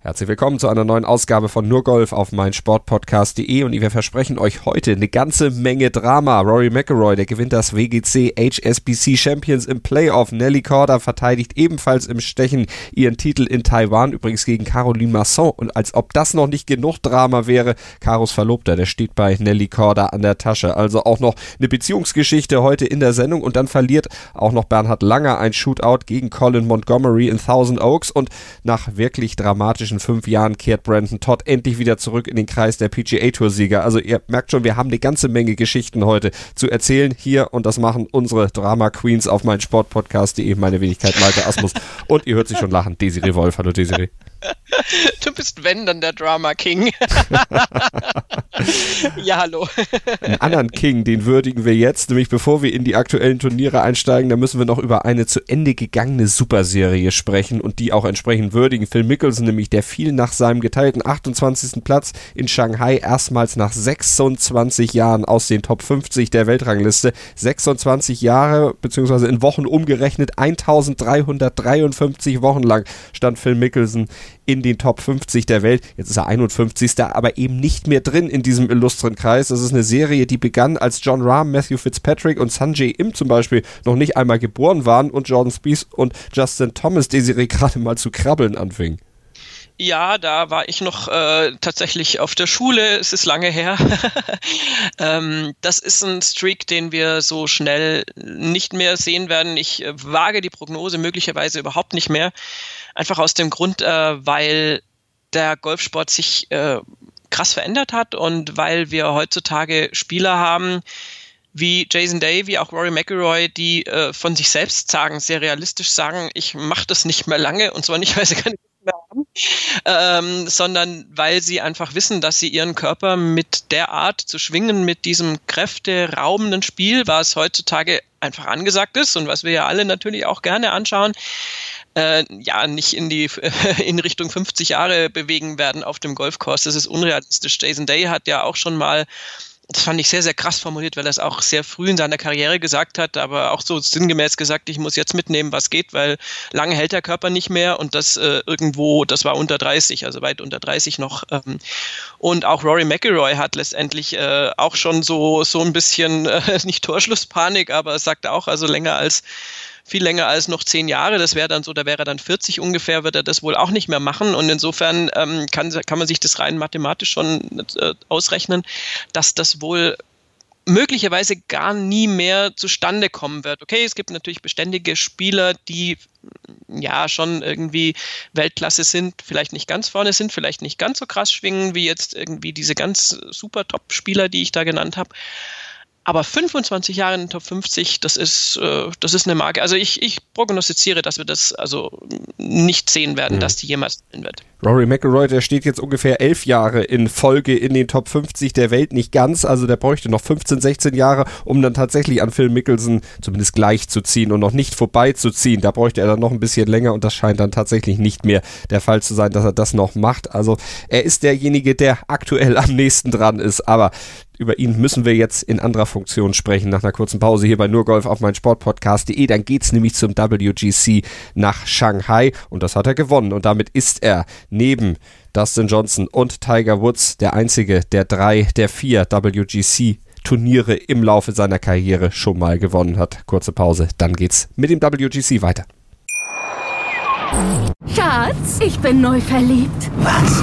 Herzlich willkommen zu einer neuen Ausgabe von Nur Golf auf meinsportpodcast.de und wir versprechen euch heute eine ganze Menge Drama. Rory McIlroy, der gewinnt das WGC HSBC Champions im Playoff. Nelly Korda verteidigt ebenfalls im Stechen ihren Titel in Taiwan, übrigens gegen Caroline Masson. Und als ob das noch nicht genug Drama wäre, Karos Verlobter, der steht bei Nelly Korda an der Tasche. Also auch noch eine Beziehungsgeschichte heute in der Sendung und dann verliert auch noch Bernhard Langer ein Shootout gegen Colin Montgomery in Thousand Oaks und nach wirklich dramatischen zwischen fünf Jahren kehrt Brandon Todd endlich wieder zurück in den Kreis der PGA Tour Sieger. Also ihr merkt schon, wir haben eine ganze Menge Geschichten heute zu erzählen hier und das machen unsere Drama Queens auf mein Sportpodcast.de, meine Wenigkeit Malte Asmus. und ihr hört sich schon lachen. Desiree Wolf, hallo Desiree. Du bist wenn dann der Drama King. ja, hallo. Einen anderen King, den würdigen wir jetzt, nämlich bevor wir in die aktuellen Turniere einsteigen, da müssen wir noch über eine zu Ende gegangene Superserie sprechen und die auch entsprechend würdigen. Phil Mickelson, nämlich der fiel nach seinem geteilten 28. Platz in Shanghai erstmals nach 26 Jahren aus den Top 50 der Weltrangliste. 26 Jahre, beziehungsweise in Wochen umgerechnet 1353 Wochen lang stand Phil Mickelson in den Top 50 der Welt. Jetzt ist er 51. aber eben nicht mehr drin in diesem illustren Kreis. Das ist eine Serie, die begann, als John Rahm, Matthew Fitzpatrick und Sanjay Im zum Beispiel noch nicht einmal geboren waren und Jordan Spieth und Justin Thomas Desiree gerade mal zu krabbeln anfingen. Ja, da war ich noch äh, tatsächlich auf der Schule. Es ist lange her. ähm, das ist ein Streak, den wir so schnell nicht mehr sehen werden. Ich äh, wage die Prognose möglicherweise überhaupt nicht mehr. Einfach aus dem Grund, äh, weil der Golfsport sich äh, krass verändert hat und weil wir heutzutage Spieler haben, wie Jason Day, wie auch Rory McIlroy, die äh, von sich selbst sagen, sehr realistisch sagen, ich mache das nicht mehr lange und zwar nicht, weil sie keine mehr haben, ähm, sondern weil sie einfach wissen, dass sie ihren Körper mit der Art zu schwingen, mit diesem kräfteraubenden Spiel, was heutzutage einfach angesagt ist und was wir ja alle natürlich auch gerne anschauen, äh, ja, nicht in die in Richtung 50 Jahre bewegen werden auf dem Golfkurs. Das ist unrealistisch. Jason Day hat ja auch schon mal das fand ich sehr, sehr krass formuliert, weil er es auch sehr früh in seiner Karriere gesagt hat, aber auch so sinngemäß gesagt, ich muss jetzt mitnehmen, was geht, weil lange hält der Körper nicht mehr und das äh, irgendwo, das war unter 30, also weit unter 30 noch. Ähm, und auch Rory McIlroy hat letztendlich äh, auch schon so, so ein bisschen, äh, nicht Torschlusspanik, aber sagte auch, also länger als viel länger als noch zehn Jahre. Das wäre dann so, da wäre er dann 40 ungefähr, wird er das wohl auch nicht mehr machen. Und insofern ähm, kann, kann man sich das rein mathematisch schon äh, ausrechnen, dass das wohl möglicherweise gar nie mehr zustande kommen wird. Okay, es gibt natürlich beständige Spieler, die ja schon irgendwie Weltklasse sind, vielleicht nicht ganz vorne sind, vielleicht nicht ganz so krass schwingen wie jetzt irgendwie diese ganz super Top-Spieler, die ich da genannt habe. Aber 25 Jahre in den Top 50, das ist, äh, das ist eine Marke. Also ich, ich prognostiziere, dass wir das also nicht sehen werden, mhm. dass die jemals sein wird. Rory McIlroy, der steht jetzt ungefähr elf Jahre in Folge in den Top 50 der Welt, nicht ganz. Also der bräuchte noch 15, 16 Jahre, um dann tatsächlich an Phil Mickelson zumindest gleich zu ziehen und noch nicht vorbeizuziehen. Da bräuchte er dann noch ein bisschen länger und das scheint dann tatsächlich nicht mehr der Fall zu sein, dass er das noch macht. Also er ist derjenige, der aktuell am nächsten dran ist. Aber über ihn müssen wir jetzt in anderer Funktion sprechen, nach einer kurzen Pause hier bei Nurgolf auf mein Sportpodcast.de. Dann geht's nämlich zum WGC nach Shanghai und das hat er gewonnen und damit ist er neben Dustin Johnson und Tiger Woods der einzige der drei, der vier WGC Turniere im Laufe seiner Karriere schon mal gewonnen hat. Kurze Pause, dann geht's mit dem WGC weiter. Schatz, ich bin neu verliebt. Was?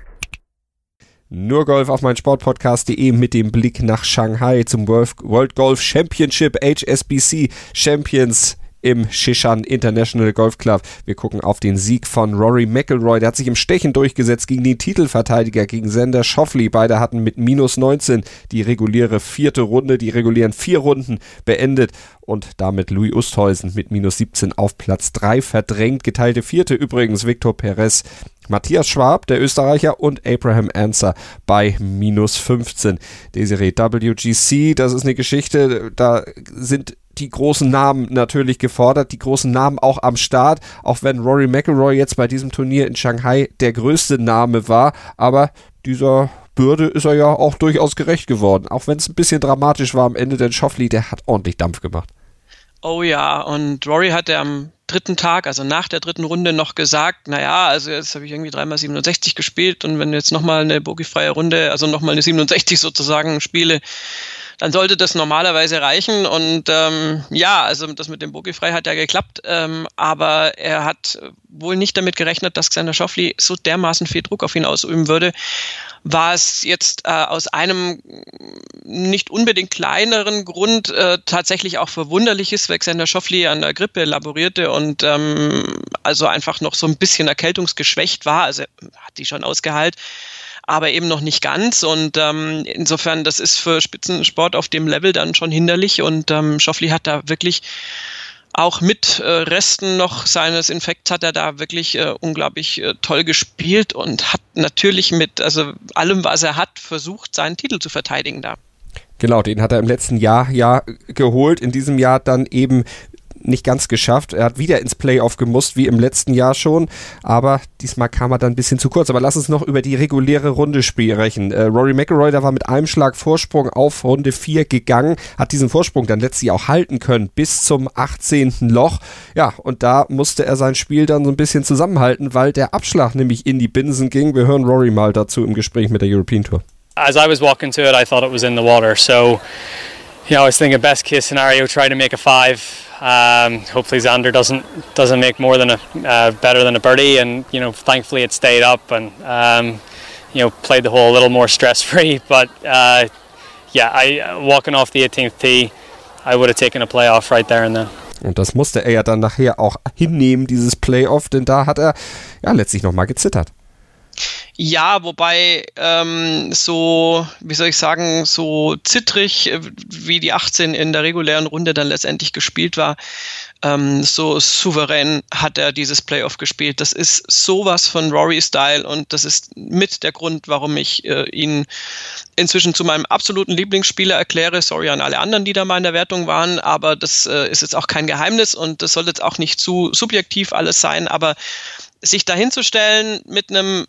Nur Golf auf mein Sportpodcast.de mit dem Blick nach Shanghai zum World Golf Championship HSBC Champions im Shishan International Golf Club. Wir gucken auf den Sieg von Rory McIlroy. Der hat sich im Stechen durchgesetzt gegen den Titelverteidiger, gegen Sender Schoffley. Beide hatten mit minus 19 die reguläre vierte Runde, die regulären vier Runden beendet und damit Louis Oosthuizen mit minus 17 auf Platz 3 verdrängt. Geteilte vierte übrigens Victor Perez, Matthias Schwab, der Österreicher und Abraham Anser bei minus 15. Desiree WGC, das ist eine Geschichte, da sind die großen Namen natürlich gefordert, die großen Namen auch am Start, auch wenn Rory McIlroy jetzt bei diesem Turnier in Shanghai der größte Name war, aber dieser Bürde ist er ja auch durchaus gerecht geworden, auch wenn es ein bisschen dramatisch war am Ende, denn Schoffli, der hat ordentlich Dampf gemacht. Oh ja, und Rory hat ja am dritten Tag, also nach der dritten Runde noch gesagt, naja, also jetzt habe ich irgendwie dreimal 67 gespielt und wenn jetzt nochmal eine bogiefreie Runde, also nochmal eine 67 sozusagen spiele, dann sollte das normalerweise reichen. Und ähm, ja, also das mit dem Bogiefrei hat ja geklappt, ähm, aber er hat wohl nicht damit gerechnet, dass Xander Schoffli so dermaßen viel Druck auf ihn ausüben würde. War es jetzt äh, aus einem nicht unbedingt kleineren Grund äh, tatsächlich auch verwunderlich ist, weil Xander Schoffli an der Grippe laborierte und ähm, also einfach noch so ein bisschen erkältungsgeschwächt war, also hat die schon ausgeheilt aber eben noch nicht ganz. Und ähm, insofern, das ist für Spitzensport auf dem Level dann schon hinderlich. Und ähm, Schoffli hat da wirklich auch mit äh, Resten noch seines Infekts hat er da wirklich äh, unglaublich äh, toll gespielt und hat natürlich mit also allem, was er hat, versucht, seinen Titel zu verteidigen da. Genau, den hat er im letzten Jahr ja geholt. In diesem Jahr dann eben nicht ganz geschafft. Er hat wieder ins Playoff gemusst, wie im letzten Jahr schon, aber diesmal kam er dann ein bisschen zu kurz. Aber lass uns noch über die reguläre Runde sprechen. Äh, Rory McIlroy, der war mit einem Schlag Vorsprung auf Runde 4 gegangen, hat diesen Vorsprung dann letztlich auch halten können bis zum 18. Loch. Ja, und da musste er sein Spiel dann so ein bisschen zusammenhalten, weil der Abschlag nämlich in die Binsen ging. Wir hören Rory mal dazu im Gespräch mit der European Tour. As I was walking to it, I thought it was in the water. So, you know, I was thinking best case scenario, try to make a five. Um, hopefully Xander doesn't doesn't make more than a uh, better than a birdie, and you know thankfully it stayed up and um, you know played the hole a little more stress free. But uh, yeah, I walking off the 18th tee, I would have taken a playoff right there and then. Und das musste er ja dann nachher auch hinnehmen, dieses Playoff, denn da hat er ja letztlich nochmal gezittert. Ja, wobei ähm, so, wie soll ich sagen, so zittrig, äh, wie die 18 in der regulären Runde dann letztendlich gespielt war, ähm, so souverän hat er dieses Playoff gespielt. Das ist sowas von Rory-Style und das ist mit der Grund, warum ich äh, ihn inzwischen zu meinem absoluten Lieblingsspieler erkläre. Sorry an alle anderen, die da mal in der Wertung waren, aber das äh, ist jetzt auch kein Geheimnis und das soll jetzt auch nicht zu subjektiv alles sein, aber sich dahinzustellen mit einem,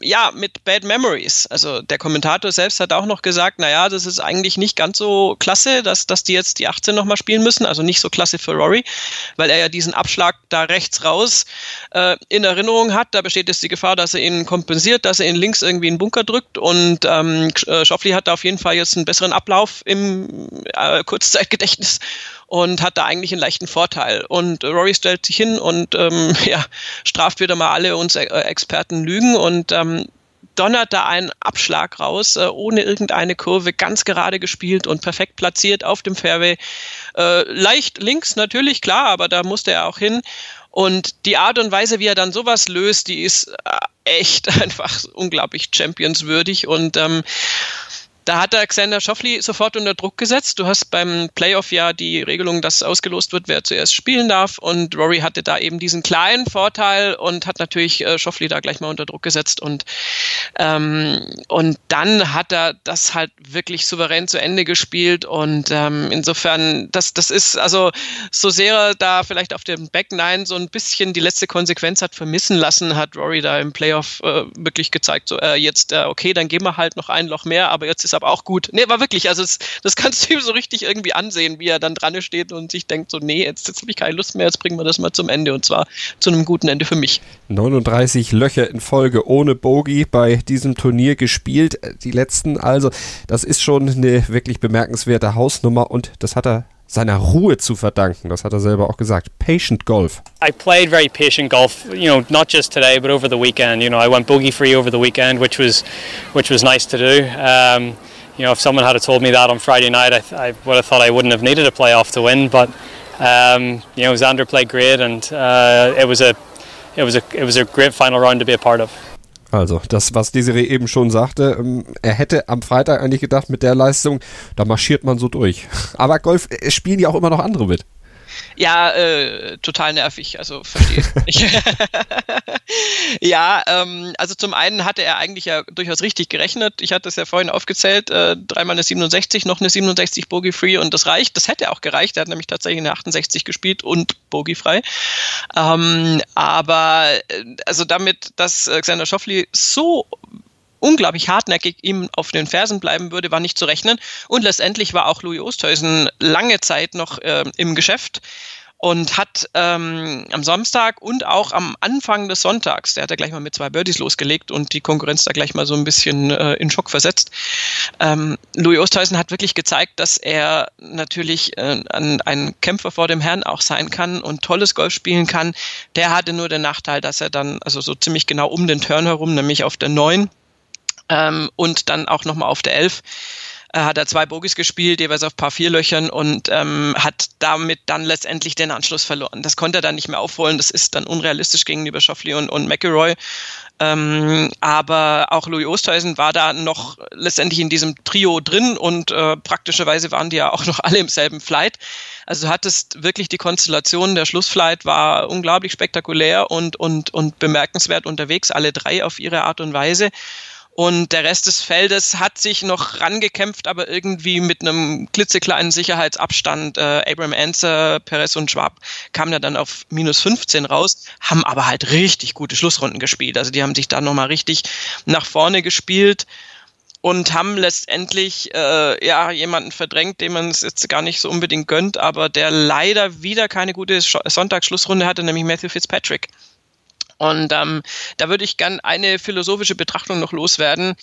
ja, mit Bad Memories. Also der Kommentator selbst hat auch noch gesagt, naja, das ist eigentlich nicht ganz so klasse, dass, dass die jetzt die 18 nochmal spielen müssen, also nicht so klasse für Rory, weil er ja diesen Abschlag da rechts raus äh, in Erinnerung hat. Da besteht jetzt die Gefahr, dass er ihn kompensiert, dass er ihn links irgendwie in den Bunker drückt und ähm, äh, Schoffli hat da auf jeden Fall jetzt einen besseren Ablauf im äh, Kurzzeitgedächtnis und hat da eigentlich einen leichten Vorteil. Und Rory stellt sich hin und ähm, ja, straft wieder mal alle uns äh, Experten Lügen und ähm, donnert da einen Abschlag raus, äh, ohne irgendeine Kurve, ganz gerade gespielt und perfekt platziert auf dem Fairway. Äh, leicht links natürlich, klar, aber da musste er auch hin. Und die Art und Weise, wie er dann sowas löst, die ist äh, echt einfach unglaublich championswürdig und ähm, da hat der Xander Schoffli sofort unter Druck gesetzt. Du hast beim Playoff ja die Regelung, dass ausgelost wird, wer zuerst spielen darf. Und Rory hatte da eben diesen kleinen Vorteil und hat natürlich äh, Schoffli da gleich mal unter Druck gesetzt. Und, ähm, und dann hat er das halt wirklich souverän zu Ende gespielt. Und ähm, insofern, das, das ist, also so sehr er da vielleicht auf dem Back Nine so ein bisschen die letzte Konsequenz hat vermissen lassen, hat Rory da im Playoff äh, wirklich gezeigt, so äh, jetzt, äh, okay, dann gehen wir halt noch ein Loch mehr, aber jetzt ist ist aber auch gut. Nee, war wirklich, also das, das kannst du ihm so richtig irgendwie ansehen, wie er dann dran steht und sich denkt so, nee, jetzt, jetzt habe ich keine Lust mehr, jetzt bringen wir das mal zum Ende und zwar zu einem guten Ende für mich. 39 Löcher in Folge ohne Bogey bei diesem Turnier gespielt, die letzten also, das ist schon eine wirklich bemerkenswerte Hausnummer und das hat er seiner Ruhe zu verdanken. Das hat er selber auch gesagt. Patient Golf. I played very patient golf, you know, not just today, but over the weekend. You know, I went bogey free over the weekend, which was, which was nice to do. Um, you know, if someone had told me that on Friday night, I, I would have thought I wouldn't have needed a playoff to win. But Um, you know, Xander played great, and uh, it was a it was a it was a great final round to be a part of. Also, das, was Desiree eben schon sagte, ähm, er hätte am Freitag eigentlich gedacht, mit der Leistung, da marschiert man so durch. Aber Golf äh, spielen ja auch immer noch andere mit. Ja, äh, total nervig, also verstehe ich. ja, ähm, also zum einen hatte er eigentlich ja durchaus richtig gerechnet. Ich hatte es ja vorhin aufgezählt, äh, dreimal eine 67, noch eine 67 Bogey-free und das reicht. Das hätte auch gereicht. Er hat nämlich tatsächlich eine 68 gespielt und Bogey-frei. Ähm, aber äh, also damit, dass Xander Schoffli so unglaublich hartnäckig ihm auf den Fersen bleiben würde, war nicht zu rechnen. Und letztendlich war auch Louis Oosthuizen lange Zeit noch äh, im Geschäft und hat ähm, am Samstag und auch am Anfang des Sonntags, der hat ja gleich mal mit zwei Birdies losgelegt und die Konkurrenz da gleich mal so ein bisschen äh, in Schock versetzt. Ähm, Louis Oosthuizen hat wirklich gezeigt, dass er natürlich äh, ein, ein Kämpfer vor dem Herrn auch sein kann und tolles Golf spielen kann. Der hatte nur den Nachteil, dass er dann also so ziemlich genau um den Turn herum, nämlich auf der 9, ähm, und dann auch nochmal auf der 11 äh, hat er zwei Bogies gespielt, jeweils auf paar vier Löchern und ähm, hat damit dann letztendlich den Anschluss verloren. Das konnte er dann nicht mehr aufholen. Das ist dann unrealistisch gegenüber Schoffley und, und McElroy. Ähm, aber auch Louis Oosthuizen war da noch letztendlich in diesem Trio drin und äh, praktischerweise waren die ja auch noch alle im selben Flight. Also du hattest wirklich die Konstellation der Schlussflight war unglaublich spektakulär und, und, und bemerkenswert unterwegs, alle drei auf ihre Art und Weise. Und der Rest des Feldes hat sich noch rangekämpft, aber irgendwie mit einem klitzekleinen Sicherheitsabstand. Äh, Abraham Anser, Perez und Schwab kamen ja dann auf minus 15 raus, haben aber halt richtig gute Schlussrunden gespielt. Also die haben sich da nochmal richtig nach vorne gespielt und haben letztendlich äh, ja jemanden verdrängt, dem man es jetzt gar nicht so unbedingt gönnt, aber der leider wieder keine gute Sonntagsschlussrunde hatte, nämlich Matthew Fitzpatrick. Und ähm, da würde ich gern eine philosophische Betrachtung noch loswerden.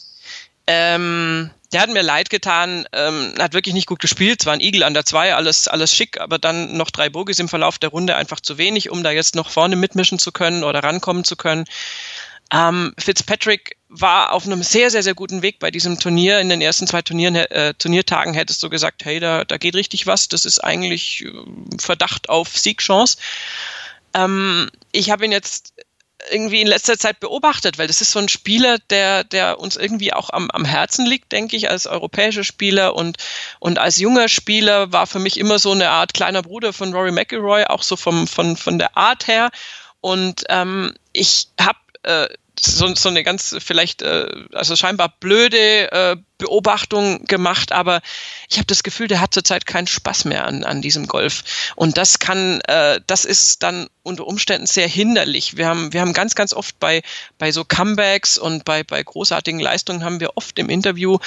Ähm, der hat mir leid getan, ähm, hat wirklich nicht gut gespielt, zwar ein Igel an der 2, alles, alles schick, aber dann noch drei Bogies im Verlauf der Runde einfach zu wenig, um da jetzt noch vorne mitmischen zu können oder rankommen zu können. Ähm, Fitzpatrick war auf einem sehr, sehr, sehr guten Weg bei diesem Turnier. In den ersten zwei Turnieren, äh, Turniertagen hättest du gesagt, hey, da, da geht richtig was. Das ist eigentlich äh, Verdacht auf Siegchance. Ähm, ich habe ihn jetzt irgendwie in letzter Zeit beobachtet, weil das ist so ein Spieler, der, der uns irgendwie auch am, am Herzen liegt, denke ich, als europäischer Spieler und, und als junger Spieler war für mich immer so eine Art kleiner Bruder von Rory McIlroy, auch so vom, von, von der Art her. Und ähm, ich habe äh, so, so eine ganz vielleicht, äh, also scheinbar blöde äh, Beobachtung gemacht, aber ich habe das Gefühl, der hat zurzeit keinen Spaß mehr an, an diesem Golf. Und das kann, äh, das ist dann unter Umständen sehr hinderlich. Wir haben, wir haben ganz, ganz oft bei, bei so Comebacks und bei, bei großartigen Leistungen haben wir oft im Interview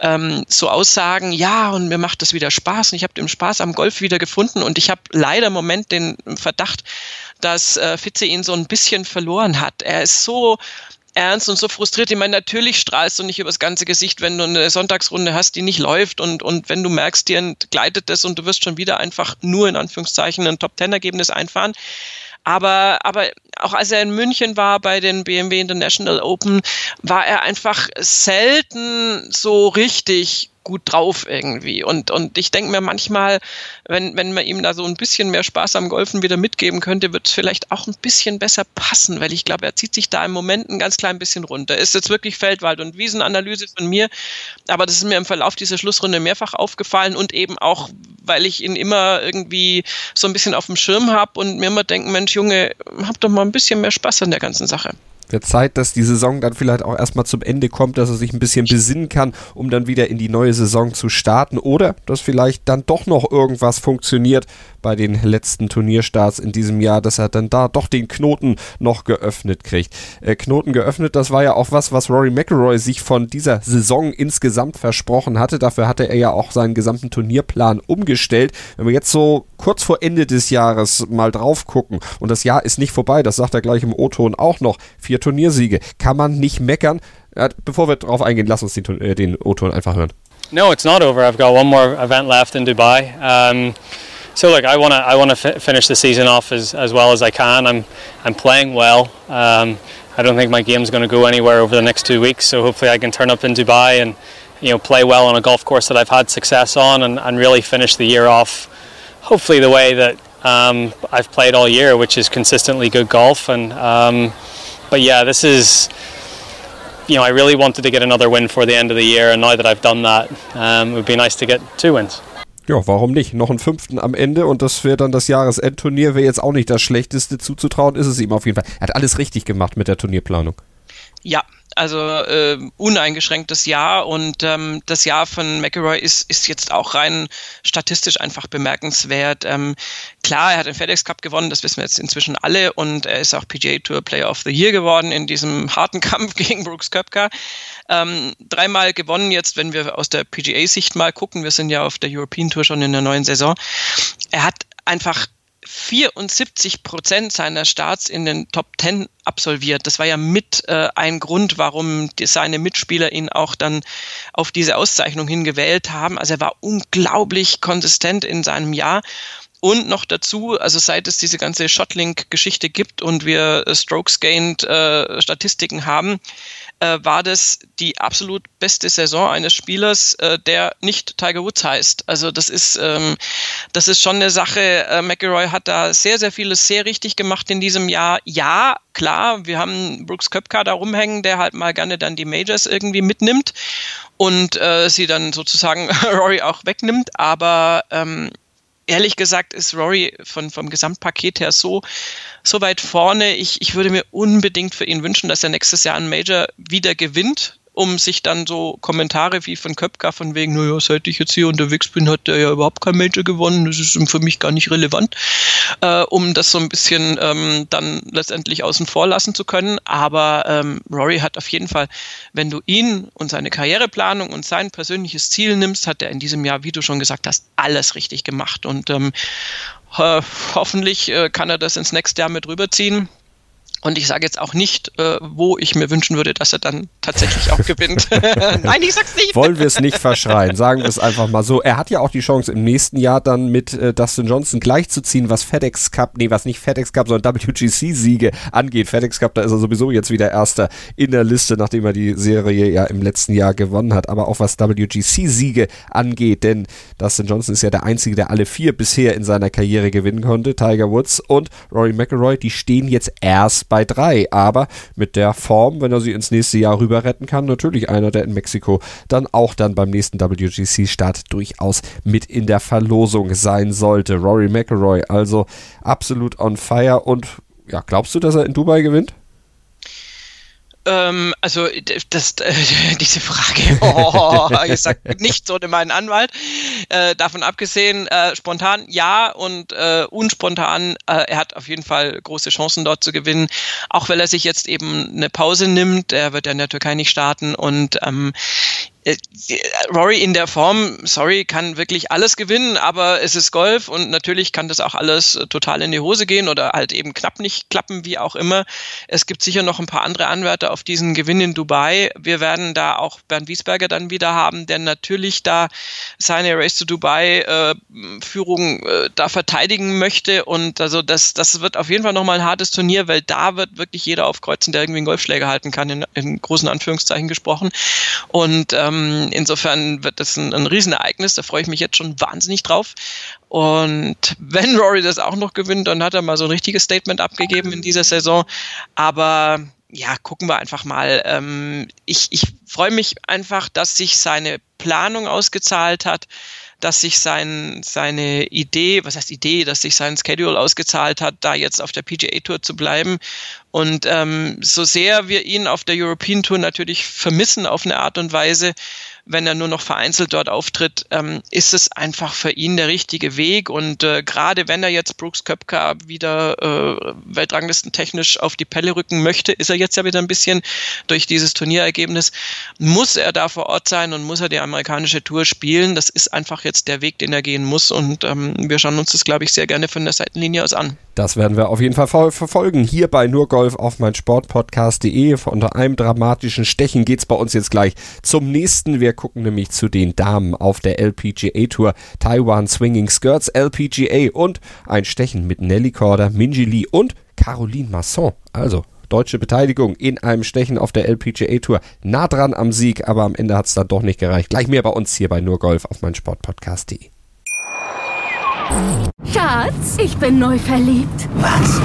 ähm, so Aussagen, ja, und mir macht das wieder Spaß und ich habe den Spaß am Golf wieder gefunden und ich habe leider im Moment den Verdacht, dass äh, Fitze ihn so ein bisschen verloren hat. Er ist so ernst und so frustriert. Ich meine, natürlich strahlst du nicht übers ganze Gesicht, wenn du eine Sonntagsrunde hast, die nicht läuft und, und wenn du merkst, dir entgleitet das und du wirst schon wieder einfach nur in Anführungszeichen ein Top-Ten-Ergebnis einfahren. Aber, aber auch als er in München war bei den BMW International Open, war er einfach selten so richtig gut drauf irgendwie. Und, und ich denke mir manchmal, wenn, wenn man ihm da so ein bisschen mehr Spaß am Golfen wieder mitgeben könnte, wird es vielleicht auch ein bisschen besser passen, weil ich glaube, er zieht sich da im Moment ein ganz klein bisschen runter. Ist jetzt wirklich Feldwald- und Wiesenanalyse von mir, aber das ist mir im Verlauf dieser Schlussrunde mehrfach aufgefallen und eben auch, weil ich ihn immer irgendwie so ein bisschen auf dem Schirm habe und mir immer denken, Mensch, Junge, hab doch mal ein bisschen mehr Spaß an der ganzen Sache wird Zeit, dass die Saison dann vielleicht auch erstmal zum Ende kommt, dass er sich ein bisschen besinnen kann, um dann wieder in die neue Saison zu starten oder dass vielleicht dann doch noch irgendwas funktioniert bei den letzten Turnierstarts in diesem Jahr, dass er dann da doch den Knoten noch geöffnet kriegt. Äh, Knoten geöffnet, das war ja auch was, was Rory McIlroy sich von dieser Saison insgesamt versprochen hatte. Dafür hatte er ja auch seinen gesamten Turnierplan umgestellt. Wenn wir jetzt so kurz vor Ende des Jahres mal drauf gucken und das Jahr ist nicht vorbei, das sagt er gleich im O-Ton auch noch. Vier Turniersiege, kann man nicht meckern. Äh, bevor wir darauf eingehen, lass uns den, äh, den O-Ton einfach hören. No, it's not over. I've got one more event left in Dubai. Um so look, I want to I want to fi- finish the season off as, as well as I can. I'm I'm playing well. Um, I don't think my game's going to go anywhere over the next two weeks. So hopefully I can turn up in Dubai and you know play well on a golf course that I've had success on and, and really finish the year off. Hopefully the way that um, I've played all year, which is consistently good golf. And um, but yeah, this is you know I really wanted to get another win for the end of the year, and now that I've done that, um, it would be nice to get two wins. Ja, warum nicht? Noch einen fünften am Ende und das wäre dann das Jahresendturnier, wäre jetzt auch nicht das Schlechteste zuzutrauen, ist es ihm auf jeden Fall. Er hat alles richtig gemacht mit der Turnierplanung. Ja, also äh, uneingeschränktes Jahr und ähm, das Jahr von McElroy ist, ist jetzt auch rein statistisch einfach bemerkenswert. Ähm, klar, er hat den FedEx Cup gewonnen, das wissen wir jetzt inzwischen alle und er ist auch PGA Tour Player of the Year geworden in diesem harten Kampf gegen Brooks Köpka. Ähm, dreimal gewonnen jetzt, wenn wir aus der PGA-Sicht mal gucken. Wir sind ja auf der European Tour schon in der neuen Saison. Er hat einfach 74 Prozent seiner Starts in den Top 10 absolviert. Das war ja mit äh, ein Grund, warum die, seine Mitspieler ihn auch dann auf diese Auszeichnung hingewählt haben. Also er war unglaublich konsistent in seinem Jahr. Und noch dazu, also seit es diese ganze Shotlink-Geschichte gibt und wir Strokes Gained äh, Statistiken haben, äh, war das die absolut beste Saison eines Spielers, äh, der nicht Tiger Woods heißt. Also das ist, ähm, das ist schon eine Sache. Äh, McElroy hat da sehr, sehr vieles sehr richtig gemacht in diesem Jahr. Ja, klar, wir haben Brooks Köpka da rumhängen, der halt mal gerne dann die Majors irgendwie mitnimmt und äh, sie dann sozusagen Rory auch wegnimmt. Aber ähm, ehrlich gesagt ist Rory von, vom Gesamtpaket her so, so weit vorne. Ich, ich würde mir unbedingt für ihn wünschen, dass er nächstes Jahr ein Major wieder gewinnt um sich dann so Kommentare wie von Köpka von wegen, naja, seit ich jetzt hier unterwegs bin, hat er ja überhaupt kein Major gewonnen, das ist für mich gar nicht relevant, äh, um das so ein bisschen ähm, dann letztendlich außen vor lassen zu können. Aber ähm, Rory hat auf jeden Fall, wenn du ihn und seine Karriereplanung und sein persönliches Ziel nimmst, hat er in diesem Jahr, wie du schon gesagt hast, alles richtig gemacht. Und ähm, ho hoffentlich äh, kann er das ins nächste Jahr mit rüberziehen. Und ich sage jetzt auch nicht, äh, wo ich mir wünschen würde, dass er dann tatsächlich auch gewinnt. Nein, ich sag's nicht. Wollen wir es nicht verschreien, sagen wir es einfach mal so. Er hat ja auch die Chance, im nächsten Jahr dann mit äh, Dustin Johnson gleichzuziehen, was FedEx Cup, nee, was nicht FedEx Cup, sondern WGC-Siege angeht. FedEx Cup, da ist er sowieso jetzt wieder Erster in der Liste, nachdem er die Serie ja im letzten Jahr gewonnen hat. Aber auch was WGC-Siege angeht, denn Dustin Johnson ist ja der Einzige, der alle vier bisher in seiner Karriere gewinnen konnte. Tiger Woods und Rory McIlroy, die stehen jetzt erst bei drei. Aber mit der Form, wenn er sie ins nächste Jahr rüber retten kann, natürlich einer, der in Mexiko dann auch dann beim nächsten WGC-Start durchaus mit in der Verlosung sein sollte. Rory McIlroy also absolut on fire und ja, glaubst du, dass er in Dubai gewinnt? Ähm, also das, äh, diese Frage, oh, ich sag nicht so ohne meinen Anwalt. Äh, davon abgesehen, äh, spontan ja und äh, unspontan, äh, er hat auf jeden Fall große Chancen dort zu gewinnen, auch weil er sich jetzt eben eine Pause nimmt. Er wird ja in der Türkei nicht starten und ähm, äh, Rory in der Form, sorry, kann wirklich alles gewinnen, aber es ist Golf und natürlich kann das auch alles äh, total in die Hose gehen oder halt eben knapp nicht klappen, wie auch immer. Es gibt sicher noch ein paar andere Anwärter auf diesen Gewinn in Dubai. Wir werden da auch Bernd Wiesberger dann wieder haben, der natürlich da seine Race to Dubai äh, Führung äh, da verteidigen möchte und also das, das wird auf jeden Fall nochmal ein hartes Turnier, weil da wird wirklich jeder aufkreuzen, der irgendwie einen Golfschläger halten kann, in, in großen Anführungszeichen gesprochen. Und ähm, ähm, insofern wird das ein, ein Riesenereignis, da freue ich mich jetzt schon wahnsinnig drauf. Und wenn Rory das auch noch gewinnt, dann hat er mal so ein richtiges Statement abgegeben in dieser Saison. Aber ja, gucken wir einfach mal. Ähm, ich ich freue mich einfach, dass sich seine Planung ausgezahlt hat, dass sich sein, seine Idee, was heißt Idee, dass sich sein Schedule ausgezahlt hat, da jetzt auf der PGA Tour zu bleiben. Und ähm, so sehr wir ihn auf der European Tour natürlich vermissen auf eine Art und Weise, wenn er nur noch vereinzelt dort auftritt, ähm, ist es einfach für ihn der richtige Weg. Und äh, gerade wenn er jetzt Brooks Köpka wieder äh, Weltranglisten technisch auf die Pelle rücken möchte, ist er jetzt ja wieder ein bisschen durch dieses Turnierergebnis, muss er da vor Ort sein und muss er die amerikanische Tour spielen. Das ist einfach jetzt der Weg, den er gehen muss. Und ähm, wir schauen uns das, glaube ich, sehr gerne von der Seitenlinie aus an. Das werden wir auf jeden Fall verfolgen. Hier bei Nur Golf auf mein Sportpodcast.de. Unter einem dramatischen Stechen geht es bei uns jetzt gleich zum nächsten. Wir gucken nämlich zu den Damen auf der LPGA Tour. Taiwan Swinging Skirts LPGA und ein Stechen mit Nelly Korda, Minji Lee und Caroline Masson. Also deutsche Beteiligung in einem Stechen auf der LPGA Tour. Nah dran am Sieg, aber am Ende hat es dann doch nicht gereicht. Gleich mehr bei uns hier bei Nur Golf auf mein Sportpodcast.de. Schatz, ich bin neu verliebt. Was?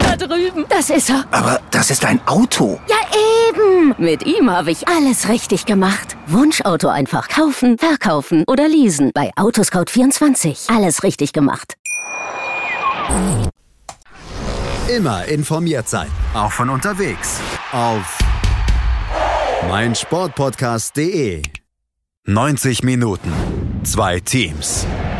Da drüben. Das ist er. Aber das ist ein Auto. Ja, eben. Mit ihm habe ich alles richtig gemacht. Wunschauto einfach kaufen, verkaufen oder leasen. Bei Autoscout24. Alles richtig gemacht. Immer informiert sein. Auch von unterwegs. Auf meinsportpodcast.de. 90 Minuten. Zwei Teams.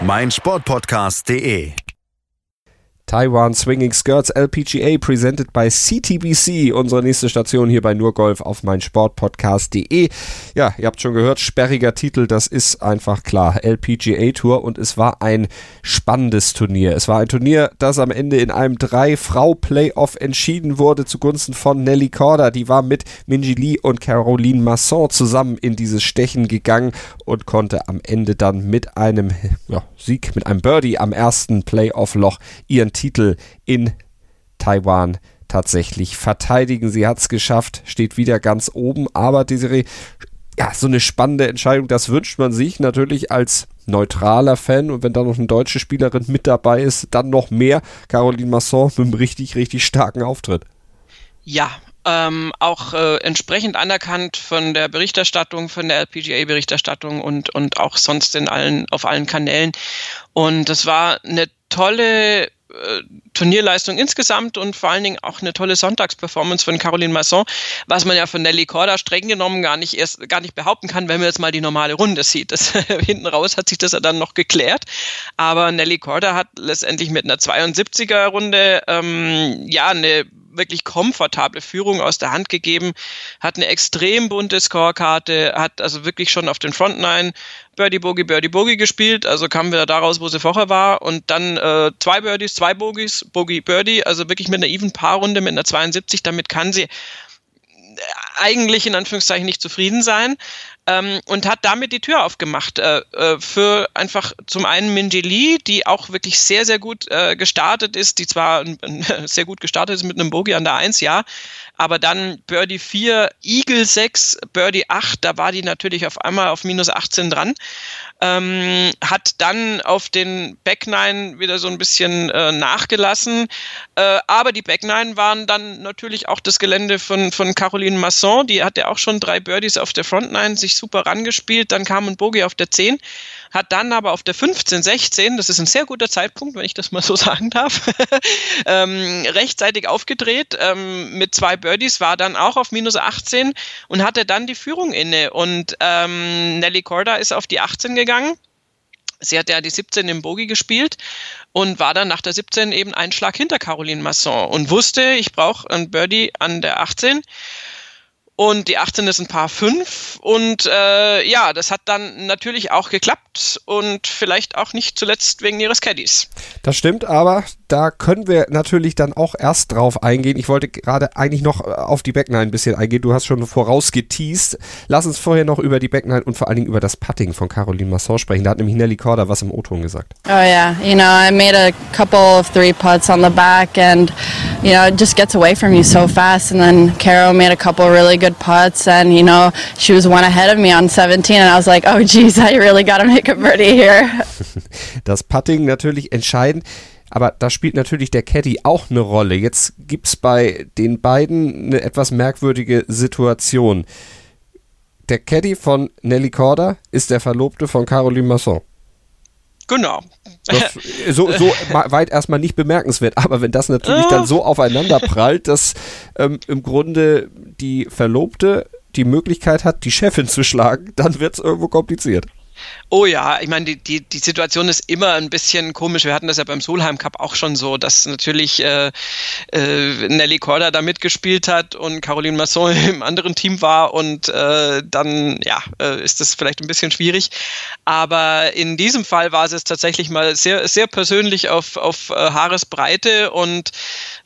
meinsportpodcast.de. Taiwan Swinging Skirts LPGA presented by CTBC, unsere nächste Station hier bei Nurgolf auf meinsportpodcast.de. Ja, ihr habt schon gehört, sperriger Titel, das ist einfach klar. LPGA Tour und es war ein spannendes Turnier. Es war ein Turnier, das am Ende in einem Drei-Frau-Playoff entschieden wurde zugunsten von Nelly Korda. Die war mit Minji Lee und Caroline Masson zusammen in dieses Stechen gegangen und konnte am Ende dann mit einem ja, Sieg, mit einem Birdie am ersten Playoff-Loch ihren Titel in Taiwan tatsächlich verteidigen. Sie hat es geschafft, steht wieder ganz oben, aber Desiree, ja, so eine spannende Entscheidung, das wünscht man sich natürlich als neutraler Fan und wenn da noch eine deutsche Spielerin mit dabei ist, dann noch mehr. Caroline Masson mit einem richtig, richtig starken Auftritt. Ja, ähm, auch äh, entsprechend anerkannt von der Berichterstattung, von der LPGA-Berichterstattung und, und auch sonst in allen, auf allen Kanälen. Und das war eine tolle äh, Turnierleistung insgesamt und vor allen Dingen auch eine tolle Sonntagsperformance von Caroline Masson, was man ja von Nelly Korda streng genommen gar nicht erst gar nicht behaupten kann, wenn man jetzt mal die normale Runde sieht. Das, hinten raus hat sich das ja dann noch geklärt. Aber Nelly Korda hat letztendlich mit einer 72er Runde ähm, ja eine wirklich komfortable Führung aus der Hand gegeben, hat eine extrem bunte Scorekarte, hat also wirklich schon auf den Front Nine Birdie Bogey Birdie Bogey gespielt, also kam wieder daraus, wo sie vorher war und dann äh, zwei Birdies, zwei Bogies, Bogey Birdie, also wirklich mit einer even Paarrunde mit einer 72, damit kann sie eigentlich in Anführungszeichen nicht zufrieden sein ähm, und hat damit die Tür aufgemacht äh, äh, für einfach zum einen Minji Lee, die auch wirklich sehr, sehr gut äh, gestartet ist, die zwar sehr gut gestartet ist mit einem Bogey an der 1, ja, aber dann Birdie 4, Eagle 6, Birdie 8, da war die natürlich auf einmal auf minus 18 dran. Ähm, hat dann auf den Back 9 wieder so ein bisschen äh, nachgelassen. Äh, aber die Back 9 waren dann natürlich auch das Gelände von, von Caroline Masson. Die hatte auch schon drei Birdies auf der Front 9 sich super rangespielt. Dann kam ein Bogey auf der 10 hat dann aber auf der 15, 16, das ist ein sehr guter Zeitpunkt, wenn ich das mal so sagen darf, ähm, rechtzeitig aufgedreht ähm, mit zwei Birdies, war dann auch auf minus 18 und hatte dann die Führung inne. Und ähm, Nelly Corda ist auf die 18 gegangen. Sie hat ja die 17 im Bogi gespielt und war dann nach der 17 eben einen Schlag hinter Caroline Masson und wusste, ich brauche ein Birdie an der 18 und die 18 ist ein Paar 5. Und äh, ja, das hat dann natürlich auch geklappt und vielleicht auch nicht zuletzt wegen ihres Caddies. Das stimmt, aber da können wir natürlich dann auch erst drauf eingehen. Ich wollte gerade eigentlich noch äh, auf die Backline ein bisschen eingehen. Du hast schon vorausgeteased. Lass uns vorher noch über die Backline und vor allen Dingen über das Putting von Caroline Masson sprechen. Da hat nämlich Nelly Korda was im O-Ton gesagt. Oh yeah, you know, I made a couple of three putts on the back and, you know, it just gets away from you so fast. And then Caro made a couple really good putts, and you know she was one ahead of me on 17, and I was like, oh geez, I really got to make a birdie here. Das Putting natürlich entscheidend. Aber da spielt natürlich der Caddy auch eine Rolle. Jetzt gibt es bei den beiden eine etwas merkwürdige Situation. Der Caddy von Nelly Corda ist der Verlobte von Caroline Masson. Genau. Das, so, so weit erstmal nicht bemerkenswert, aber wenn das natürlich dann so aufeinander prallt, dass ähm, im Grunde die Verlobte die Möglichkeit hat, die Chefin zu schlagen, dann wird es irgendwo kompliziert. Oh ja, ich meine, die, die, die Situation ist immer ein bisschen komisch. Wir hatten das ja beim Solheim Cup auch schon so, dass natürlich äh, äh, Nelly Korda da mitgespielt hat und Caroline Masson im anderen Team war und äh, dann, ja, äh, ist das vielleicht ein bisschen schwierig. Aber in diesem Fall war es tatsächlich mal sehr, sehr persönlich auf, auf äh, Haaresbreite und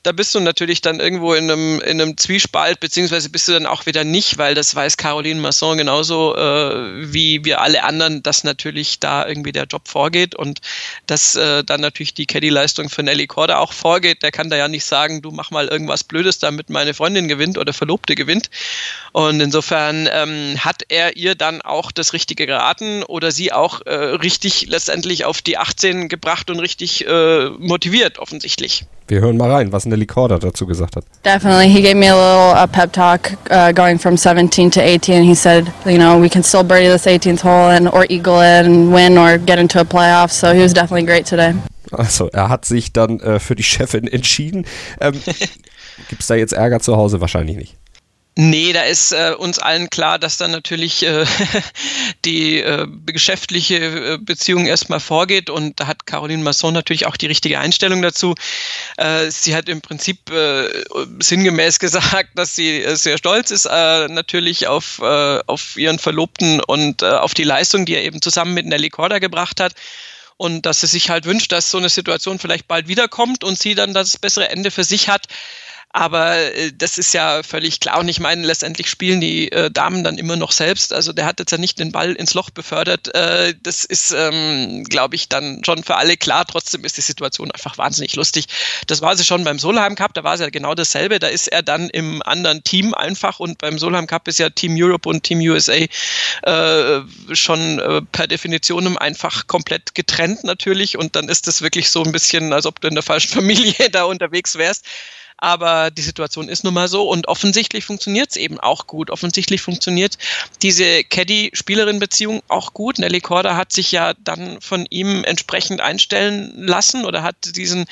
da bist du natürlich dann irgendwo in einem, in einem Zwiespalt, beziehungsweise bist du dann auch wieder nicht, weil das weiß Caroline Masson genauso äh, wie wir alle anderen, dass natürlich da irgendwie der Job vorgeht und dass äh, dann natürlich die Caddy-Leistung für Nelly Korda auch vorgeht. Der kann da ja nicht sagen, du mach mal irgendwas Blödes, damit meine Freundin gewinnt oder Verlobte gewinnt. Und insofern ähm, hat er ihr dann auch das Richtige geraten oder sie auch äh, richtig letztendlich auf die 18 gebracht und richtig äh, motiviert, offensichtlich. Wir hören mal rein, was Nelly Korda dazu gesagt hat. Definitely, he gave me a little uh, pep talk uh, going from 17 to 18. He said, you know, we can still birdie this 18th hole and or eagle it and win or get into a playoff. So he was definitely great today. Also er hat sich dann äh, für die Chefin entschieden. Ähm, Gibt es da jetzt Ärger zu Hause? Wahrscheinlich nicht. Nee, da ist äh, uns allen klar, dass dann natürlich äh, die äh, geschäftliche äh, Beziehung erstmal vorgeht und da hat Caroline Masson natürlich auch die richtige Einstellung dazu. Äh, sie hat im Prinzip äh, sinngemäß gesagt, dass sie äh, sehr stolz ist äh, natürlich auf, äh, auf ihren Verlobten und äh, auf die Leistung, die er eben zusammen mit Nelly Korda gebracht hat und dass sie sich halt wünscht, dass so eine Situation vielleicht bald wiederkommt und sie dann das bessere Ende für sich hat. Aber äh, das ist ja völlig klar. Und ich meine, letztendlich spielen die äh, Damen dann immer noch selbst. Also der hat jetzt ja nicht den Ball ins Loch befördert. Äh, das ist, ähm, glaube ich, dann schon für alle klar. Trotzdem ist die Situation einfach wahnsinnig lustig. Das war sie schon beim Solheim Cup. Da war es ja genau dasselbe. Da ist er dann im anderen Team einfach. Und beim Solheim Cup ist ja Team Europe und Team USA äh, schon äh, per Definition einfach komplett getrennt natürlich. Und dann ist das wirklich so ein bisschen, als ob du in der falschen Familie da unterwegs wärst aber die Situation ist nun mal so und offensichtlich funktioniert es eben auch gut. Offensichtlich funktioniert diese Caddy-Spielerin-Beziehung auch gut. Nelly Korda hat sich ja dann von ihm entsprechend einstellen lassen oder hat diesen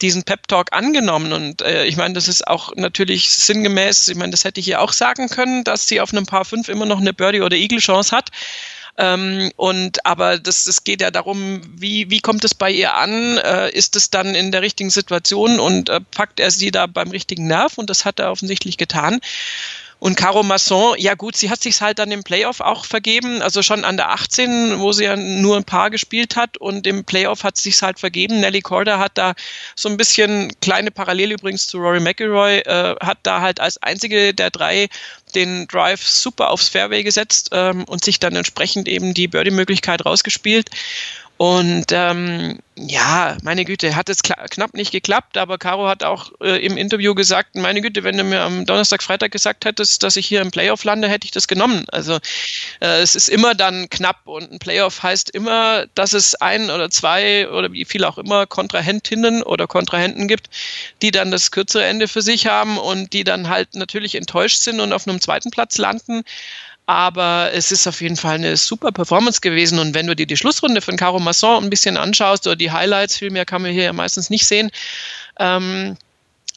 diesen Pep-Talk angenommen. Und äh, ich meine, das ist auch natürlich sinngemäß, ich meine, das hätte ich hier auch sagen können, dass sie auf einem Paar 5 immer noch eine Birdie- oder Eagle-Chance hat. Ähm, und aber das, das geht ja darum, wie, wie kommt es bei ihr an? Äh, ist es dann in der richtigen Situation und äh, packt er sie da beim richtigen Nerv? Und das hat er offensichtlich getan. Und Caro Masson, ja gut, sie hat sich halt dann im Playoff auch vergeben, also schon an der 18, wo sie ja nur ein paar gespielt hat und im Playoff hat sich halt vergeben. Nelly Corder hat da so ein bisschen kleine Parallele übrigens zu Rory McIlroy, äh, hat da halt als einzige der drei den Drive super aufs Fairway gesetzt ähm, und sich dann entsprechend eben die Birdie-Möglichkeit rausgespielt. Und ähm, ja, meine Güte, hat es knapp nicht geklappt, aber Caro hat auch äh, im Interview gesagt, meine Güte, wenn du mir am Donnerstag, Freitag gesagt hättest, dass ich hier im Playoff lande, hätte ich das genommen. Also äh, es ist immer dann knapp und ein Playoff heißt immer, dass es ein oder zwei oder wie viel auch immer Kontrahentinnen oder Kontrahenten gibt, die dann das kürzere Ende für sich haben und die dann halt natürlich enttäuscht sind und auf einem zweiten Platz landen aber es ist auf jeden Fall eine super Performance gewesen. Und wenn du dir die Schlussrunde von Caro Masson ein bisschen anschaust oder die Highlights, viel mehr kann man hier ja meistens nicht sehen, ähm,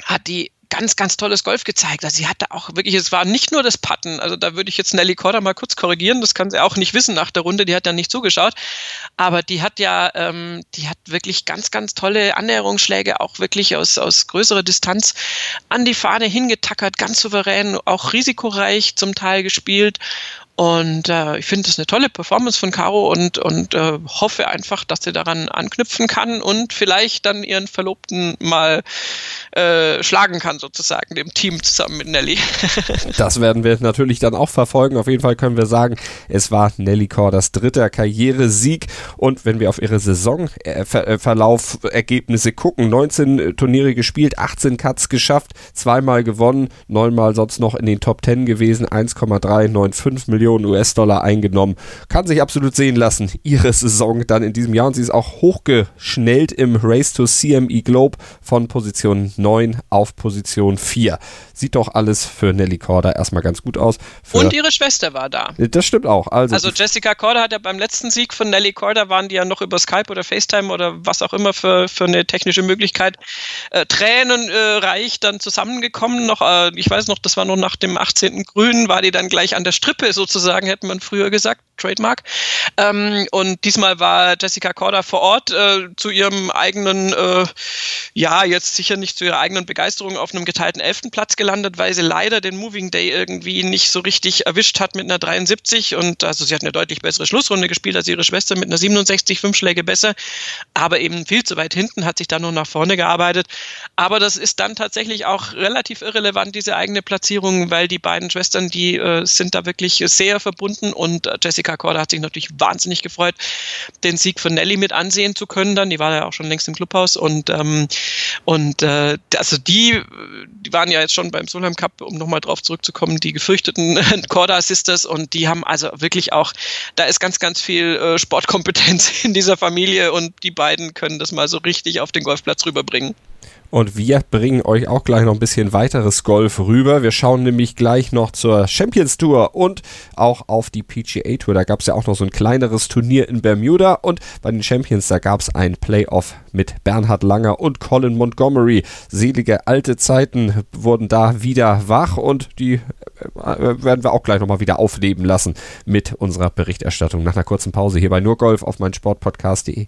hat die ganz, ganz tolles Golf gezeigt. Also sie hatte auch wirklich, es war nicht nur das Putten, also da würde ich jetzt Nelly Corda mal kurz korrigieren, das kann sie auch nicht wissen nach der Runde, die hat ja nicht zugeschaut, aber die hat ja, ähm, die hat wirklich ganz, ganz tolle Annäherungsschläge, auch wirklich aus, aus größerer Distanz an die Fahne hingetackert, ganz souverän, auch risikoreich zum Teil gespielt und äh, ich finde das eine tolle Performance von Caro und, und äh, hoffe einfach, dass sie daran anknüpfen kann und vielleicht dann ihren Verlobten mal äh, schlagen kann, sozusagen, dem Team zusammen mit Nelly. das werden wir natürlich dann auch verfolgen. Auf jeden Fall können wir sagen, es war Nelly Corders dritter Karrieresieg. Und wenn wir auf ihre Saisonverlauf, äh, Ergebnisse gucken, 19 Turniere gespielt, 18 Cuts geschafft, zweimal gewonnen, neunmal sonst noch in den Top 10 gewesen, 1,395 Millionen Millionen US-Dollar eingenommen. Kann sich absolut sehen lassen, ihre Saison dann in diesem Jahr. Und sie ist auch hochgeschnellt im Race to CME Globe von Position 9 auf Position 4. Sieht doch alles für Nelly Corda erstmal ganz gut aus. Für und ihre Schwester war da. Das stimmt auch. Also, also Jessica Corda hat ja beim letzten Sieg von Nelly Corda waren die ja noch über Skype oder FaceTime oder was auch immer für, für eine technische Möglichkeit äh, tränenreich äh, dann zusammengekommen. Noch, äh, ich weiß noch, das war noch nach dem 18. Grün, war die dann gleich an der Strippe sozusagen sozusagen, hätte man früher gesagt, Trademark. Ähm, und diesmal war Jessica Korda vor Ort äh, zu ihrem eigenen, äh, ja, jetzt sicher nicht zu ihrer eigenen Begeisterung auf einem geteilten elften Platz gelandet, weil sie leider den Moving Day irgendwie nicht so richtig erwischt hat mit einer 73 und also sie hat eine deutlich bessere Schlussrunde gespielt als ihre Schwester mit einer 67, fünf Schläge besser, aber eben viel zu weit hinten, hat sich dann nur nach vorne gearbeitet. Aber das ist dann tatsächlich auch relativ irrelevant, diese eigene Platzierung, weil die beiden Schwestern, die äh, sind da wirklich sehr verbunden und äh, Jessica Korda hat sich natürlich wahnsinnig gefreut, den Sieg von Nelly mit ansehen zu können dann. Die war ja auch schon längst im Clubhaus und, ähm, und äh, also die, die waren ja jetzt schon beim Solheim Cup, um nochmal drauf zurückzukommen, die gefürchteten Korda Sisters und die haben also wirklich auch, da ist ganz, ganz viel äh, Sportkompetenz in dieser Familie und die beiden können das mal so richtig auf den Golfplatz rüberbringen. Und wir bringen euch auch gleich noch ein bisschen weiteres Golf rüber. Wir schauen nämlich gleich noch zur Champions Tour und auch auf die PGA Tour. Da gab es ja auch noch so ein kleineres Turnier in Bermuda. Und bei den Champions, da gab es ein Playoff mit Bernhard Langer und Colin Montgomery. Selige alte Zeiten wurden da wieder wach und die äh, werden wir auch gleich nochmal wieder aufleben lassen mit unserer Berichterstattung nach einer kurzen Pause hier bei Nurgolf auf meinsportpodcast.de.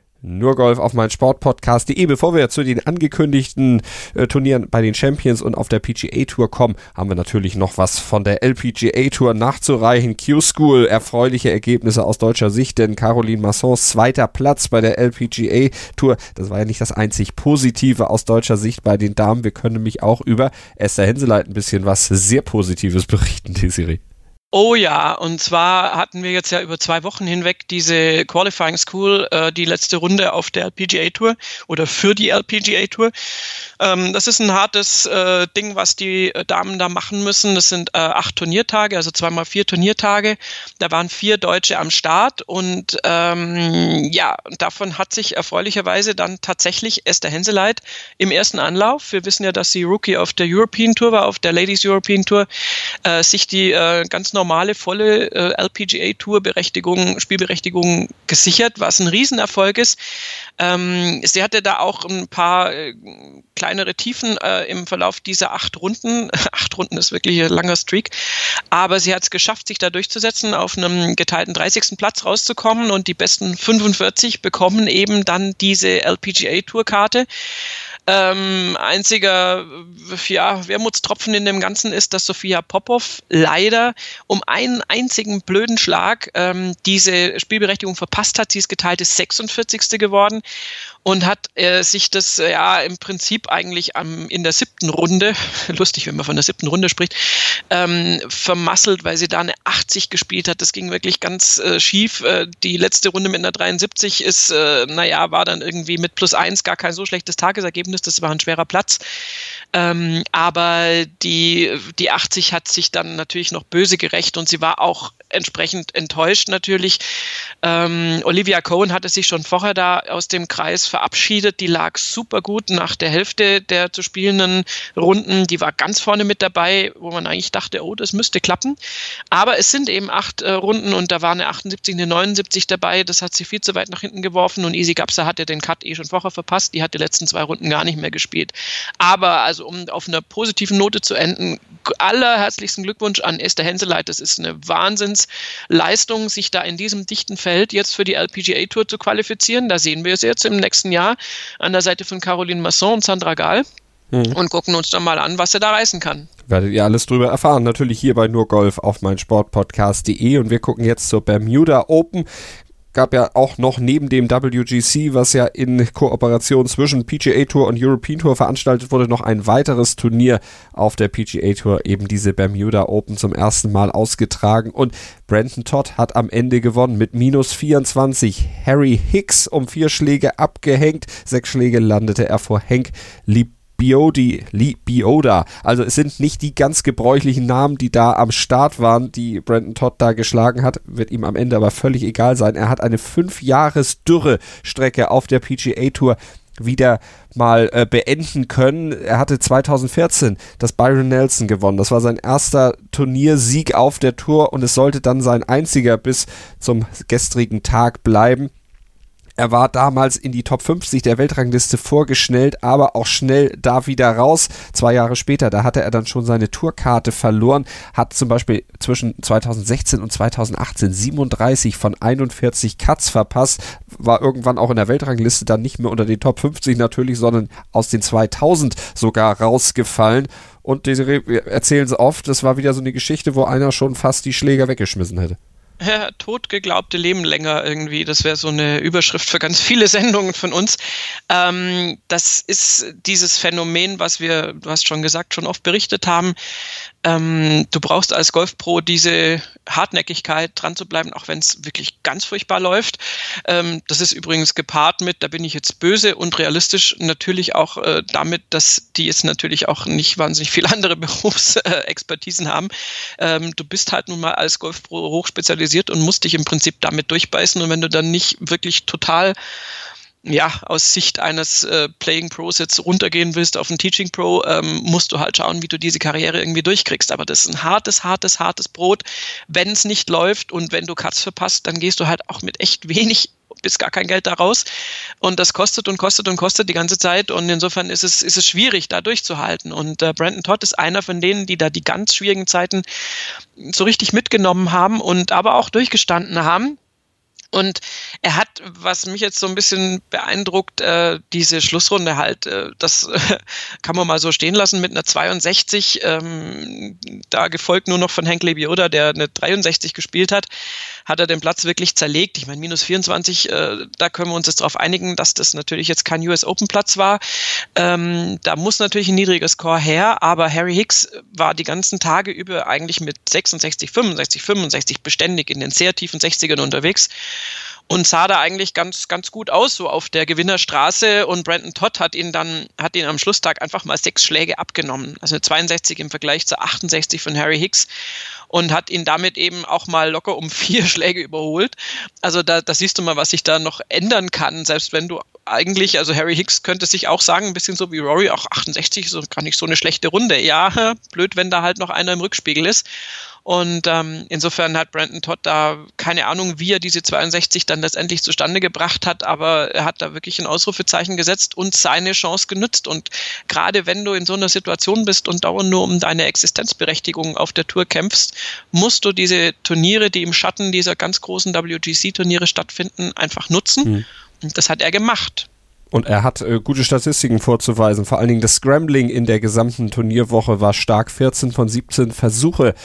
Nur Golf auf mein Sportpodcast.de. Bevor wir zu den angekündigten äh, Turnieren bei den Champions und auf der PGA Tour kommen, haben wir natürlich noch was von der LPGA Tour nachzureichen. Q-School, erfreuliche Ergebnisse aus deutscher Sicht, denn Caroline Massons zweiter Platz bei der LPGA Tour, das war ja nicht das einzig Positive aus deutscher Sicht bei den Damen. Wir können nämlich auch über Esther Henseleit ein bisschen was sehr Positives berichten, Desiree. Oh ja, und zwar hatten wir jetzt ja über zwei Wochen hinweg diese Qualifying School, äh, die letzte Runde auf der LPGA Tour oder für die LPGA Tour. Ähm, das ist ein hartes äh, Ding, was die Damen da machen müssen. Das sind äh, acht Turniertage, also zweimal vier Turniertage. Da waren vier Deutsche am Start und ähm, ja, davon hat sich erfreulicherweise dann tatsächlich Esther Henseleit im ersten Anlauf, wir wissen ja, dass sie Rookie auf der European Tour war, auf der Ladies European Tour, äh, sich die äh, ganz normale, volle äh, LPGA-Tour-Berechtigung, Spielberechtigung gesichert, was ein Riesenerfolg ist. Ähm, sie hatte da auch ein paar äh, kleinere Tiefen äh, im Verlauf dieser acht Runden. acht Runden ist wirklich ein langer Streak. Aber sie hat es geschafft, sich da durchzusetzen, auf einem geteilten 30. Platz rauszukommen und die besten 45 bekommen eben dann diese LPGA-Tour-Karte. Ähm, einziger ja, Wermutstropfen in dem Ganzen ist, dass Sophia Popov leider um einen einzigen blöden Schlag ähm, diese Spielberechtigung verpasst hat. Sie ist geteilte 46. geworden und hat äh, sich das äh, ja im Prinzip eigentlich am, in der siebten Runde, lustig, wenn man von der siebten Runde spricht, ähm, vermasselt, weil sie da eine 80 gespielt hat. Das ging wirklich ganz äh, schief. Äh, die letzte Runde mit einer 73 ist, äh, naja, war dann irgendwie mit plus eins gar kein so schlechtes Tagesergebnis Ergebnis. Das war ein schwerer Platz. Ähm, aber die, die 80 hat sich dann natürlich noch böse gerecht und sie war auch entsprechend enttäuscht natürlich. Ähm, Olivia Cohen hatte sich schon vorher da aus dem Kreis verabschiedet. Die lag super gut nach der Hälfte der zu spielenden Runden. Die war ganz vorne mit dabei, wo man eigentlich dachte, oh, das müsste klappen. Aber es sind eben acht äh, Runden und da war eine 78, eine 79 dabei. Das hat sie viel zu weit nach hinten geworfen und Easy Gapsa hatte den Cut eh schon vorher verpasst. Die hat die letzten zwei Runden gar nicht mehr gespielt. Aber also um auf einer positiven Note zu enden, allerherzlichsten Glückwunsch an Esther Henseleit. Das ist eine Wahnsinnsleistung, sich da in diesem dichten Feld jetzt für die LPGA Tour zu qualifizieren. Da sehen wir es jetzt im nächsten Jahr an der Seite von Caroline Masson und Sandra Gahl. Mhm. Und gucken uns dann mal an, was er da reißen kann. Werdet ihr alles drüber erfahren. Natürlich hier bei Nur Golf auf mein Sportpodcast.de und wir gucken jetzt zur Bermuda Open gab ja auch noch neben dem WGC, was ja in Kooperation zwischen PGA Tour und European Tour veranstaltet wurde, noch ein weiteres Turnier auf der PGA Tour, eben diese Bermuda Open zum ersten Mal ausgetragen. Und Brandon Todd hat am Ende gewonnen mit minus 24. Harry Hicks um vier Schläge abgehängt. Sechs Schläge landete er vor Hank Lieb Biodi, Lee Bioda. Also es sind nicht die ganz gebräuchlichen Namen, die da am Start waren, die Brandon Todd da geschlagen hat. Wird ihm am Ende aber völlig egal sein. Er hat eine fünf Jahres Dürre Strecke auf der PGA Tour wieder mal äh, beenden können. Er hatte 2014 das Byron Nelson gewonnen. Das war sein erster Turniersieg auf der Tour und es sollte dann sein einziger bis zum gestrigen Tag bleiben. Er war damals in die Top 50 der Weltrangliste vorgeschnellt, aber auch schnell da wieder raus. Zwei Jahre später, da hatte er dann schon seine Tourkarte verloren, hat zum Beispiel zwischen 2016 und 2018 37 von 41 Cuts verpasst, war irgendwann auch in der Weltrangliste dann nicht mehr unter den Top 50 natürlich, sondern aus den 2000 sogar rausgefallen. Und wir erzählen es oft, das war wieder so eine Geschichte, wo einer schon fast die Schläger weggeschmissen hätte ja, totgeglaubte Leben länger irgendwie. Das wäre so eine Überschrift für ganz viele Sendungen von uns. Ähm, das ist dieses Phänomen, was wir, du hast schon gesagt, schon oft berichtet haben. Ähm, du brauchst als Golfpro diese Hartnäckigkeit, dran zu bleiben, auch wenn es wirklich ganz furchtbar läuft. Ähm, das ist übrigens gepaart mit, da bin ich jetzt böse und realistisch, natürlich auch äh, damit, dass die jetzt natürlich auch nicht wahnsinnig viele andere Berufsexpertisen haben. Ähm, du bist halt nun mal als Golfpro hochspezialisiert und musst dich im Prinzip damit durchbeißen. Und wenn du dann nicht wirklich total ja, aus Sicht eines äh, Playing Pros jetzt runtergehen willst auf ein Teaching Pro, ähm, musst du halt schauen, wie du diese Karriere irgendwie durchkriegst. Aber das ist ein hartes, hartes, hartes Brot. Wenn es nicht läuft und wenn du Cuts verpasst, dann gehst du halt auch mit echt wenig bis gar kein Geld da raus. Und das kostet und kostet und kostet die ganze Zeit. Und insofern ist es, ist es schwierig, da durchzuhalten. Und äh, Brandon Todd ist einer von denen, die da die ganz schwierigen Zeiten so richtig mitgenommen haben und aber auch durchgestanden haben. Und er hat, was mich jetzt so ein bisschen beeindruckt, äh, diese Schlussrunde halt, äh, das kann man mal so stehen lassen mit einer 62, ähm, da gefolgt nur noch von Hank Lebioda, der eine 63 gespielt hat, hat er den Platz wirklich zerlegt. Ich meine, minus 24, äh, da können wir uns jetzt darauf einigen, dass das natürlich jetzt kein US Open Platz war. Ähm, da muss natürlich ein niedriger Score her, aber Harry Hicks war die ganzen Tage über eigentlich mit 66, 65, 65 beständig in den sehr tiefen 60ern unterwegs und sah da eigentlich ganz, ganz gut aus, so auf der Gewinnerstraße. Und Brandon Todd hat ihn dann, hat ihn am Schlusstag einfach mal sechs Schläge abgenommen. Also 62 im Vergleich zu 68 von Harry Hicks und hat ihn damit eben auch mal locker um vier Schläge überholt. Also da, da siehst du mal, was sich da noch ändern kann, selbst wenn du eigentlich, also Harry Hicks könnte sich auch sagen, ein bisschen so wie Rory, auch 68 ist gar nicht so eine schlechte Runde. Ja, blöd, wenn da halt noch einer im Rückspiegel ist. Und ähm, insofern hat Brandon Todd da keine Ahnung, wie er diese 62 dann letztendlich zustande gebracht hat, aber er hat da wirklich ein Ausrufezeichen gesetzt und seine Chance genützt. Und gerade wenn du in so einer Situation bist und dauernd nur um deine Existenzberechtigung auf der Tour kämpfst, musst du diese Turniere, die im Schatten dieser ganz großen WGC-Turniere stattfinden, einfach nutzen. Mhm. Und das hat er gemacht. Und er hat äh, gute Statistiken vorzuweisen. Vor allen Dingen das Scrambling in der gesamten Turnierwoche war stark. 14 von 17 Versuche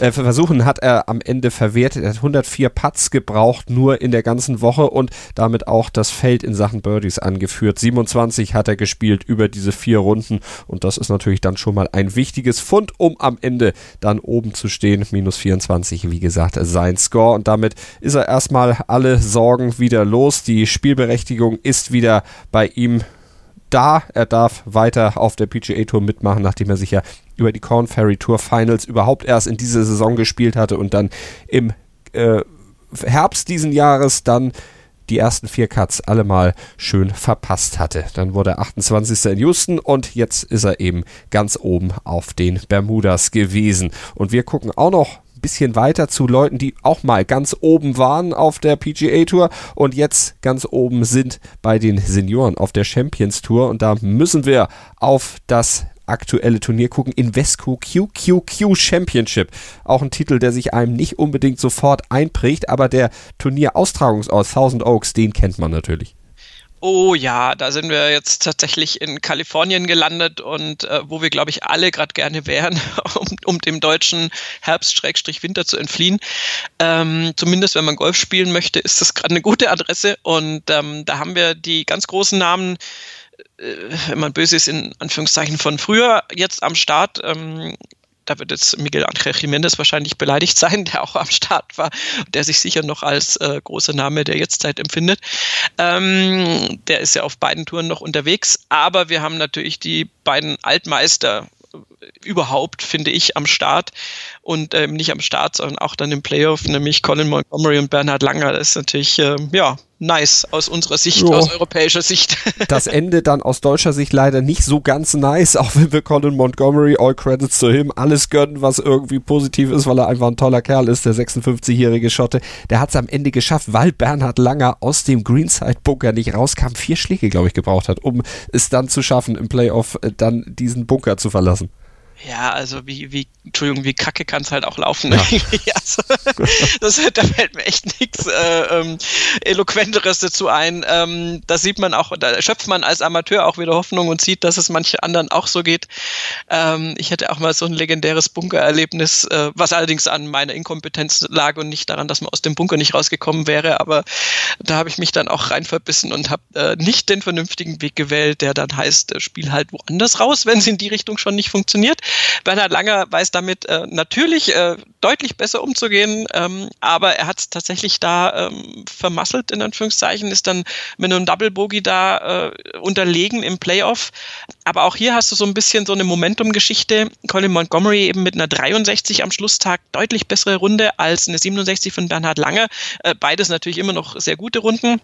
äh, Versuchen hat er am Ende verwertet. Er hat 104 Putts gebraucht, nur in der ganzen Woche und damit auch das Feld in Sachen Birdies angeführt. 27 hat er gespielt über diese vier Runden und das ist natürlich dann schon mal ein wichtiges Fund, um am Ende dann oben zu stehen. Minus 24, wie gesagt, sein Score und damit ist er erstmal alle Sorgen wieder los. Die Spielberechtigung ist wieder bei ihm da. Er darf weiter auf der PGA Tour mitmachen, nachdem er sich ja über die Corn Ferry Tour Finals überhaupt erst in dieser Saison gespielt hatte und dann im äh, Herbst diesen Jahres dann die ersten vier Cuts allemal schön verpasst hatte. Dann wurde er 28. in Houston und jetzt ist er eben ganz oben auf den Bermudas gewesen. Und wir gucken auch noch bisschen weiter zu Leuten, die auch mal ganz oben waren auf der PGA Tour und jetzt ganz oben sind bei den Senioren auf der Champions Tour. Und da müssen wir auf das aktuelle Turnier gucken. Invesco QQQ Championship. Auch ein Titel, der sich einem nicht unbedingt sofort einprägt, aber der Turnier-Austragungsort Thousand Oaks, den kennt man natürlich. Oh ja, da sind wir jetzt tatsächlich in Kalifornien gelandet und äh, wo wir, glaube ich, alle gerade gerne wären, um, um dem deutschen Herbst-Winter zu entfliehen. Ähm, zumindest wenn man Golf spielen möchte, ist das gerade eine gute Adresse und ähm, da haben wir die ganz großen Namen äh, wenn man böse ist, in Anführungszeichen von früher jetzt am Start. Ähm, da wird jetzt Miguel Angel Jiménez wahrscheinlich beleidigt sein, der auch am Start war, der sich sicher noch als äh, großer Name der Jetztzeit empfindet. Ähm, der ist ja auf beiden Touren noch unterwegs, aber wir haben natürlich die beiden Altmeister überhaupt, finde ich, am Start und ähm, nicht am Start, sondern auch dann im Playoff, nämlich Colin Montgomery und Bernhard Langer. Das ist natürlich, ähm, ja, nice aus unserer Sicht, jo. aus europäischer Sicht. Das Ende dann aus deutscher Sicht leider nicht so ganz nice, auch wenn wir Colin Montgomery, all credits to him, alles gönnen, was irgendwie positiv ist, weil er einfach ein toller Kerl ist, der 56-jährige Schotte. Der hat es am Ende geschafft, weil Bernhard Langer aus dem Greenside-Bunker nicht rauskam, vier Schläge, glaube ich, gebraucht hat, um es dann zu schaffen, im Playoff äh, dann diesen Bunker zu verlassen. Ja, also wie, wie, Entschuldigung, wie kacke kann es halt auch laufen. Ja. also, das, da fällt mir echt nichts äh, ähm, Eloquenteres dazu ein. Ähm, da sieht man auch, da schöpft man als Amateur auch wieder Hoffnung und sieht, dass es manche anderen auch so geht. Ähm, ich hatte auch mal so ein legendäres Bunkererlebnis, äh, was allerdings an meiner Inkompetenz lag und nicht daran, dass man aus dem Bunker nicht rausgekommen wäre. Aber da habe ich mich dann auch rein verbissen und habe äh, nicht den vernünftigen Weg gewählt, der dann heißt, äh, spiel halt woanders raus, wenn es in die Richtung schon nicht funktioniert. Bernhard Langer weiß damit äh, natürlich äh, deutlich besser umzugehen, ähm, aber er hat es tatsächlich da ähm, vermasselt, in Anführungszeichen, ist dann mit einem Double Bogey da äh, unterlegen im Playoff. Aber auch hier hast du so ein bisschen so eine Momentum-Geschichte. Colin Montgomery eben mit einer 63 am Schlusstag deutlich bessere Runde als eine 67 von Bernhard Langer. Äh, beides natürlich immer noch sehr gute Runden.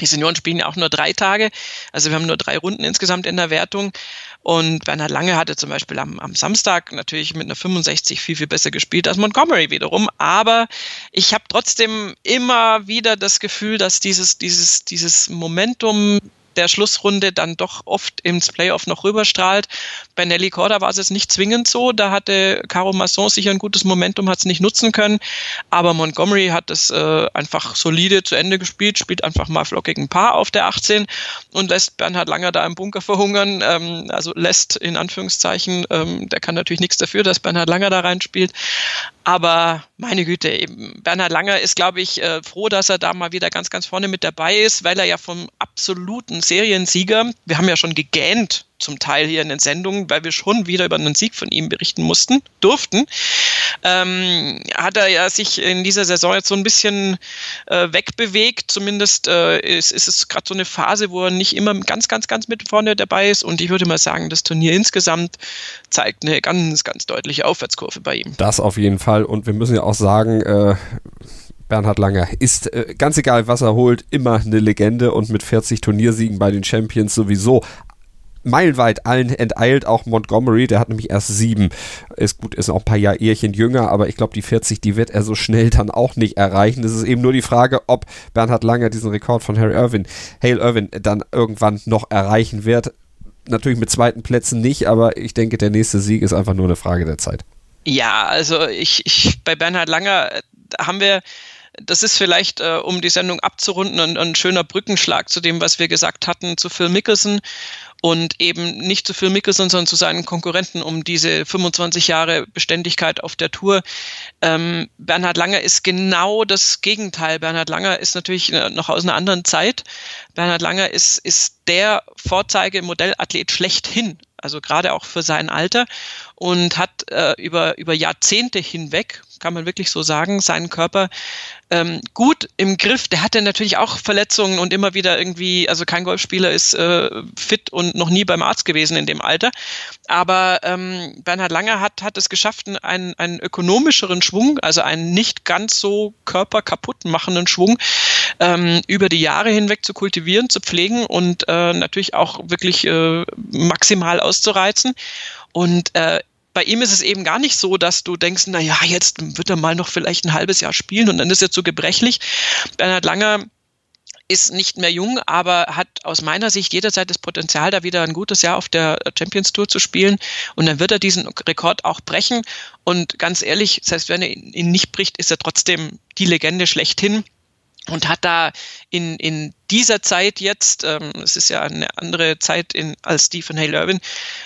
Die Senioren spielen ja auch nur drei Tage, also wir haben nur drei Runden insgesamt in der Wertung. Und Bernhard Lange hatte zum Beispiel am, am Samstag natürlich mit einer 65 viel, viel besser gespielt als Montgomery wiederum. Aber ich habe trotzdem immer wieder das Gefühl, dass dieses, dieses, dieses Momentum der Schlussrunde dann doch oft ins Playoff noch rüberstrahlt. Bei Nelly Corda war es jetzt nicht zwingend so. Da hatte Caro Masson sicher ein gutes Momentum, hat es nicht nutzen können. Aber Montgomery hat es äh, einfach solide zu Ende gespielt, spielt einfach mal flockigen Paar auf der 18 und lässt Bernhard Langer da im Bunker verhungern. Ähm, also lässt in Anführungszeichen, ähm, der kann natürlich nichts dafür, dass Bernhard Langer da reinspielt. Aber meine Güte, eben Bernhard Langer ist, glaube ich, äh, froh, dass er da mal wieder ganz, ganz vorne mit dabei ist, weil er ja vom absoluten Seriensieger, wir haben ja schon gegähnt zum Teil hier in den Sendungen, weil wir schon wieder über einen Sieg von ihm berichten mussten, durften, ähm, hat er ja sich in dieser Saison jetzt so ein bisschen äh, wegbewegt. Zumindest äh, ist, ist es gerade so eine Phase, wo er nicht immer ganz, ganz, ganz mit vorne dabei ist. Und ich würde mal sagen, das Turnier insgesamt zeigt eine ganz, ganz deutliche Aufwärtskurve bei ihm. Das auf jeden Fall. Und wir müssen ja auch sagen, äh, Bernhard Langer ist, äh, ganz egal was er holt, immer eine Legende und mit 40 Turniersiegen bei den Champions sowieso meilenweit allen enteilt, auch Montgomery, der hat nämlich erst sieben. Ist gut, ist auch ein paar Jahr Ehrchen jünger, aber ich glaube, die 40, die wird er so schnell dann auch nicht erreichen. Es ist eben nur die Frage, ob Bernhard Langer diesen Rekord von Harry Irwin, Hale Irwin, dann irgendwann noch erreichen wird. Natürlich mit zweiten Plätzen nicht, aber ich denke, der nächste Sieg ist einfach nur eine Frage der Zeit. Ja, also ich, ich bei Bernhard Langer äh, haben wir das ist vielleicht, äh, um die Sendung abzurunden, ein, ein, schöner Brückenschlag zu dem, was wir gesagt hatten zu Phil Mickelson und eben nicht zu Phil Mickelson, sondern zu seinen Konkurrenten um diese 25 Jahre Beständigkeit auf der Tour. Ähm, Bernhard Langer ist genau das Gegenteil. Bernhard Langer ist natürlich äh, noch aus einer anderen Zeit. Bernhard Langer ist, ist der Vorzeige-Modellathlet schlechthin also gerade auch für sein Alter und hat äh, über, über Jahrzehnte hinweg, kann man wirklich so sagen, seinen Körper ähm, gut im Griff. Der hatte natürlich auch Verletzungen und immer wieder irgendwie, also kein Golfspieler ist äh, fit und noch nie beim Arzt gewesen in dem Alter. Aber ähm, Bernhard Langer hat, hat es geschafft, einen, einen ökonomischeren Schwung, also einen nicht ganz so körperkaputt machenden Schwung ähm, über die Jahre hinweg zu kultivieren, zu pflegen und äh, natürlich auch wirklich äh, maximal auszureizen. Und äh, bei ihm ist es eben gar nicht so, dass du denkst, na ja, jetzt wird er mal noch vielleicht ein halbes Jahr spielen und dann ist er zu gebrechlich. Bernhard Langer ist nicht mehr jung, aber hat aus meiner Sicht jederzeit das Potenzial, da wieder ein gutes Jahr auf der Champions Tour zu spielen. Und dann wird er diesen Rekord auch brechen. Und ganz ehrlich, selbst wenn er ihn nicht bricht, ist er trotzdem die Legende schlechthin und hat da in, in dieser Zeit jetzt, ähm, es ist ja eine andere Zeit in, als die von Hale Irwin,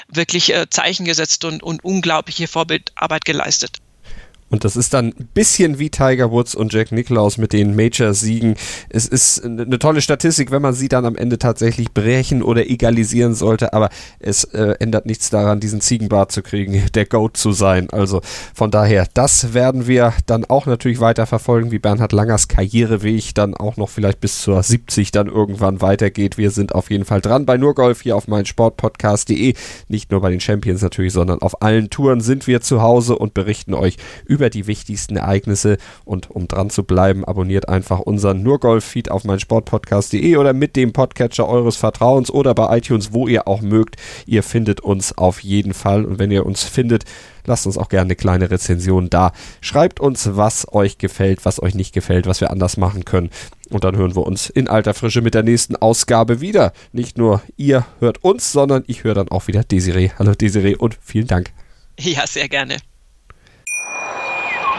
wirklich äh, Zeichen gesetzt und, und unglaubliche Vorbildarbeit geleistet. Und das ist dann ein bisschen wie Tiger Woods und Jack Nicklaus mit den Major-Siegen. Es ist eine tolle Statistik, wenn man sie dann am Ende tatsächlich brechen oder egalisieren sollte, aber es äh, ändert nichts daran, diesen Ziegenbart zu kriegen, der Goat zu sein. Also von daher, das werden wir dann auch natürlich weiter verfolgen, wie Bernhard Langers Karriereweg dann auch noch vielleicht bis zur 70 dann irgendwann weitergeht. Wir sind auf jeden Fall dran bei Nurgolf hier auf meinsportpodcast.de. Nicht nur bei den Champions natürlich, sondern auf allen Touren sind wir zu Hause und berichten euch über über die wichtigsten Ereignisse. Und um dran zu bleiben, abonniert einfach unseren Nurgolf-Feed auf meinsportpodcast.de oder mit dem Podcatcher eures Vertrauens oder bei iTunes, wo ihr auch mögt. Ihr findet uns auf jeden Fall. Und wenn ihr uns findet, lasst uns auch gerne eine kleine Rezension da. Schreibt uns, was euch gefällt, was euch nicht gefällt, was wir anders machen können. Und dann hören wir uns in alter Frische mit der nächsten Ausgabe wieder. Nicht nur ihr hört uns, sondern ich höre dann auch wieder Desiree. Hallo Desiree und vielen Dank. Ja, sehr gerne.